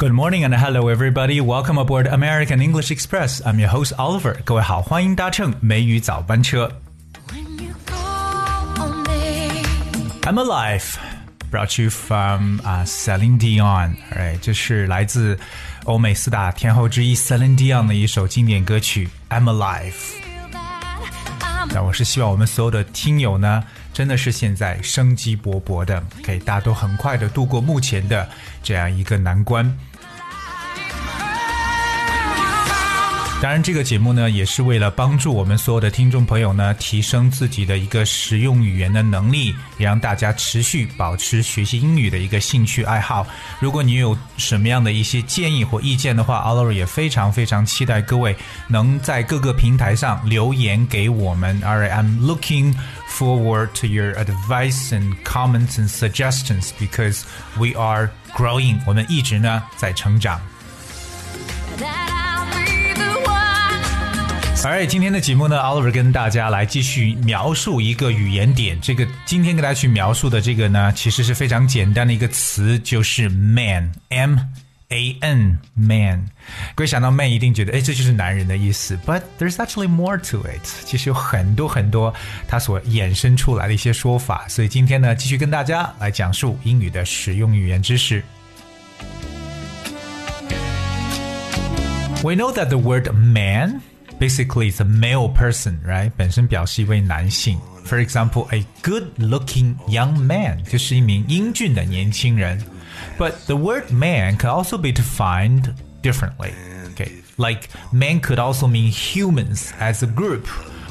Good morning and hello everybody. Welcome aboard American English Express. I'm your host Oliver. 各位好，欢迎搭乘美语早班车。 When you call on me, I'm alive. Brought you from 啊、Celine Dion. Alright，这是来自欧美四大天后之一 Celine Dion 的一首经典歌曲《I'm Alive》。 feel that I'm 那我是希望我们所有的听友呢，真的是现在生机勃勃的，可以大家都很快的度过目前的这样一个难关。 当然，这个节目呢，也是为了帮助我们所有的听众朋友呢，提升自己的一个实用语言的能力，也让大家持续保持学习英语的一个兴趣爱好。如果你有什么样的一些建议或意见的话，Oliver 也非常非常期待各位能在各个平台上留言给我们。Alright, I'm looking forward to your advice and comments and suggestions because we are growing. 我们一直呢在成长。而今天的节目呢，Oliver 跟大家来继续描述一个语言点。这个今天跟大家去描述的这个呢，其实是非常简单的一个词，就是 man，m a n man。各位想到 man 一定觉得，哎，这就是男人的意思。But there's actually more to it。其实有很多很多它所衍生出来的一些说法。所以今天呢，继续跟大家来讲述英语的实用语言知识。We know that the word man basically is a male person, right? 本身表示一位男性。For example, a good-looking young man 就是一名英俊的年轻人。But the word man can also be defined differently. Okay, like man could also mean humans as a group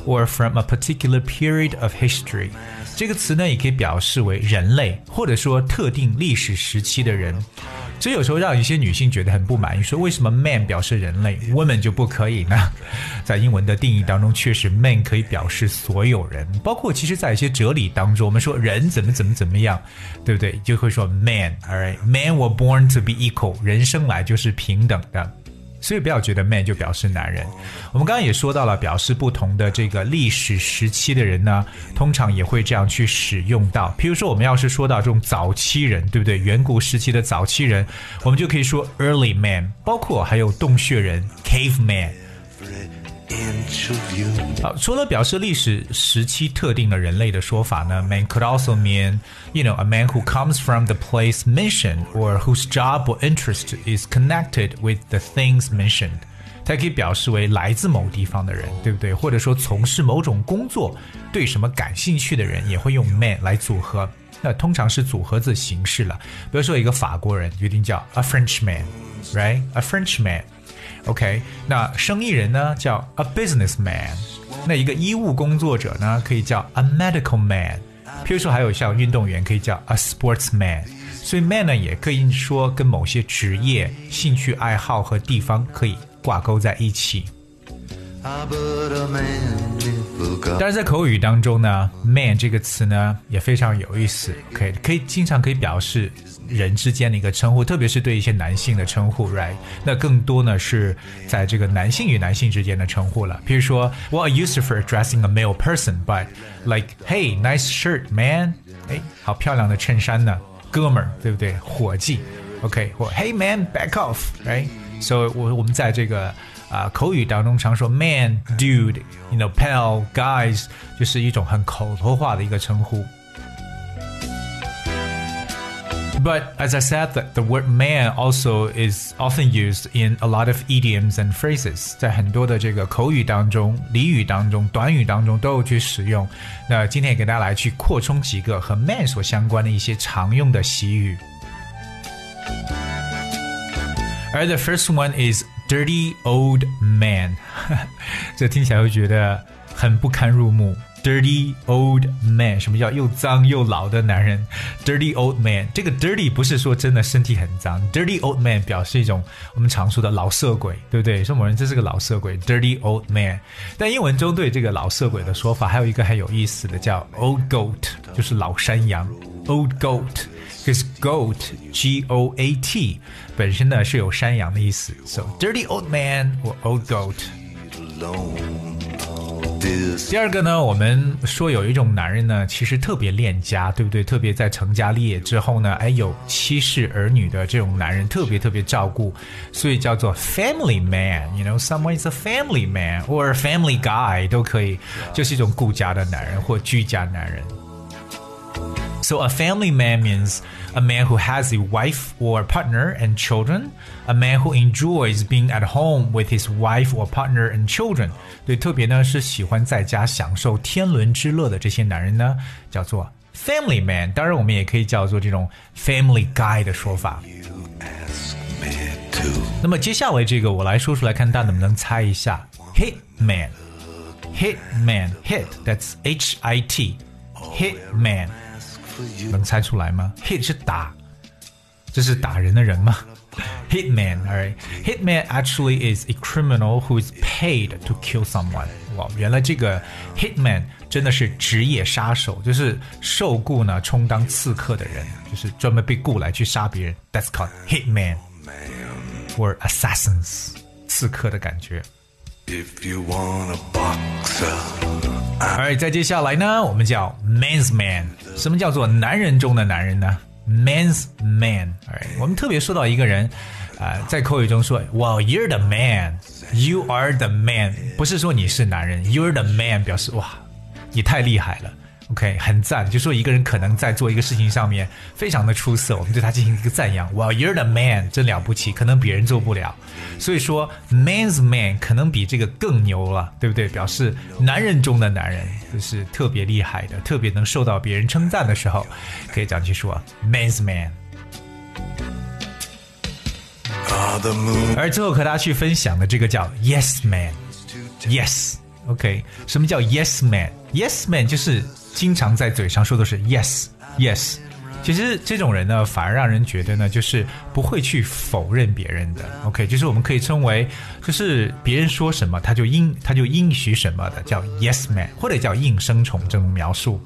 or from a particular period of history. 这个词呢，也可以表示为人类，或者说特定历史时期的人。 所以有时候让一些女性觉得很不满意，说为什么 man 表示人类，woman 就不可以呢？在英文的定义当中，确实 man 可以表示所有人，包括其实在一些哲理当中，我们说人怎么怎么怎么样，对不对？就会说 man，alright，man were born to be equal，人生来就是平等的。所以不要觉得 man 就表示男人。我们刚刚也说到了，表示不同的这个历史时期的人呢，通常也会这样去使用到。譬如说，我们要是说到这种早期人，对不对？远古时期的早期人，我们就可以说 early man，包括还有洞穴人 caveman。of you. 好，除了表示历史时期特定的人类的说法呢，man could also mean, you know, a man who comes from the place mentioned or whose job or interest is connected with the things mentioned。它可以表示为来自某地方的人，对不对？或者说从事某种工作、对什么感兴趣的人，也会用 man 来组合。那通常是组合字形式了。比如说一个法国人，决定叫 a Frenchman，right？a Frenchman。 OK，那生意人呢叫 a businessman，那一个医务工作者呢可以叫 a medical man，譬如说还有像运动员可以叫 a sportsman，所以 man 呢也可以说跟某些职业、兴趣爱好和地方可以挂钩在一起。Ah, 但是在口语当中呢，man 这个词呢也非常有意思，OK，可以经常可以表示人之间的一个称呼，特别是对一些男性的称呼，right？那更多呢是在这个男性与男性之间的称呼了。比如说，Well, I used for addressing a male person, but like, hey, nice shirt, man，哎，好漂亮的衬衫呢，哥们儿，对不对？伙计，OK，或 Hey man, back off，right？So 我我们在这个啊、口语当中常说 man、dude，you know pal、guys，就是一种很口头化的一个称呼。But as I said, the, the word man also is often used in a lot of idioms and phrases，在很多的这个口语当中、俚语当中、短语当中都有去使用。那今天也给大家来去扩充几个和 man 所相关的一些常用的习语。而 the first one is dirty old man，这听起来会觉得很不堪入目。Dirty old man，什么叫又脏又老的男人？Dirty old man，这个 dirty 不是说真的身体很脏，dirty old man 表示一种我们常说的老色鬼，对不对？说某人这是个老色鬼，dirty old man。但英文中对这个老色鬼的说法还有一个很有意思的，叫 old goat，就是老山羊，old goat。Because goat, G O A T，本身呢是有山羊的意思，so dirty old man or old goat。 alone all This 第二个呢，我们说有一种男人呢，其实特别恋家，对不对？特别在成家立业之后呢，哎，有妻室儿女的这种男人，特别特别照顾，所以叫做 family man。You know, someone is a family man or a family guy 都可以，就是一种顾家的男人或居家男人。 So a family man means a man who has a wife or partner and children, a man who enjoys being at home with his wife or partner and children. 对，特别呢是喜欢在家享受天伦之乐的这些男人呢，叫做 family man。当然，我们也可以叫做这种 family guy 的说法。 ask me to 那么接下来这个我来说出来，看大家能不能猜一下？Hit man，hit man，hit that's H I T，hit man。 ask for you. 能猜出来吗？Hit 是打，这是打人的人吗？Hitman, alright. Hitman actually is a criminal who is paid to kill someone. 哇，原来这个 hitman 真的是职业杀手，就是受雇呢充当刺客的人，就是专门被雇来去杀别人。That's called hitman or assassins，刺客的感觉。 If you want a boxer, 而再接下来呢，我们叫 man's man。什么叫做男人中的男人呢？man's man。哎，我们特别说到一个人，啊、在口语中说，Well, you're the man, you are the man，不是说你是男人，you're the man，表示哇，你太厉害了。OK，很赞，就说一个人可能在做一个事情上面非常的出色，我们对他进行一个赞扬。Well, you're the man，真了不起，可能别人做不了。所以说，man's man 可能比这个更牛了，对不对？表示男人中的男人，就是特别厉害的，特别能受到别人称赞的时候，可以这样去说 man's man。而最后和大家去分享的这个叫 yes man。OK，什么叫 Yes Man？Yes Man 就是经常在嘴上说的是 Yes Yes。其实这种人呢，反而让人觉得呢，就是不会去否认别人的。OK，就是我们可以称为，就是别人说什么他就应他就应许什么的，叫 Yes Man，或者叫应声虫这种描述。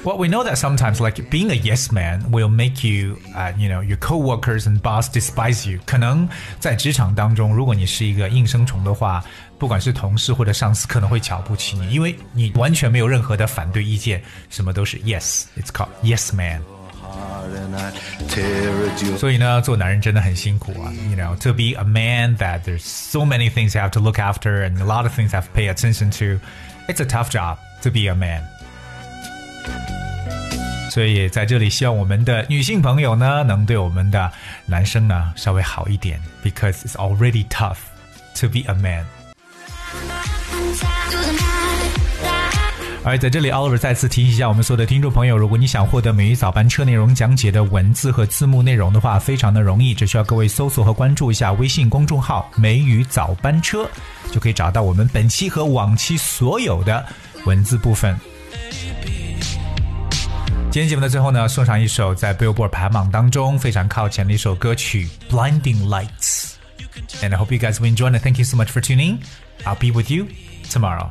bad. Well, we know that sometimes, like being a yes man, will make you, uh, you know, your coworkers and boss despise you. 可能在职场当中，如果你是一个应声虫的话，不管是同事或者上司，可能会瞧不起你，因为你完全没有任何的反对意见，什么都是 yes. It's called yes man. Heart and I tear at your 所以呢，做男人真的很辛苦啊。You know, to be a man, that there's so many things you have to look after and a lot of things you have to pay attention to. It's a tough job to be a man. 所以在这里，希望我们的女性朋友呢，能对我们的男生呢稍微好一点，because it's already tough to be a man。而在这里，Oliver 再次提醒一下我们所有的听众朋友，如果你想获得美语早班车内容讲解的文字和字幕内容的话，非常的容易，只需要各位搜索和关注一下微信公众号“美语早班车”，就可以找到我们本期和往期所有的文字部分。今天节目的最后呢，送上一首在 Billboard 排行榜当中非常靠前的一首歌曲《Blinding Lights》。And I hope you guys will enjoy it. Thank you so much for tuning. I'll be with you tomorrow.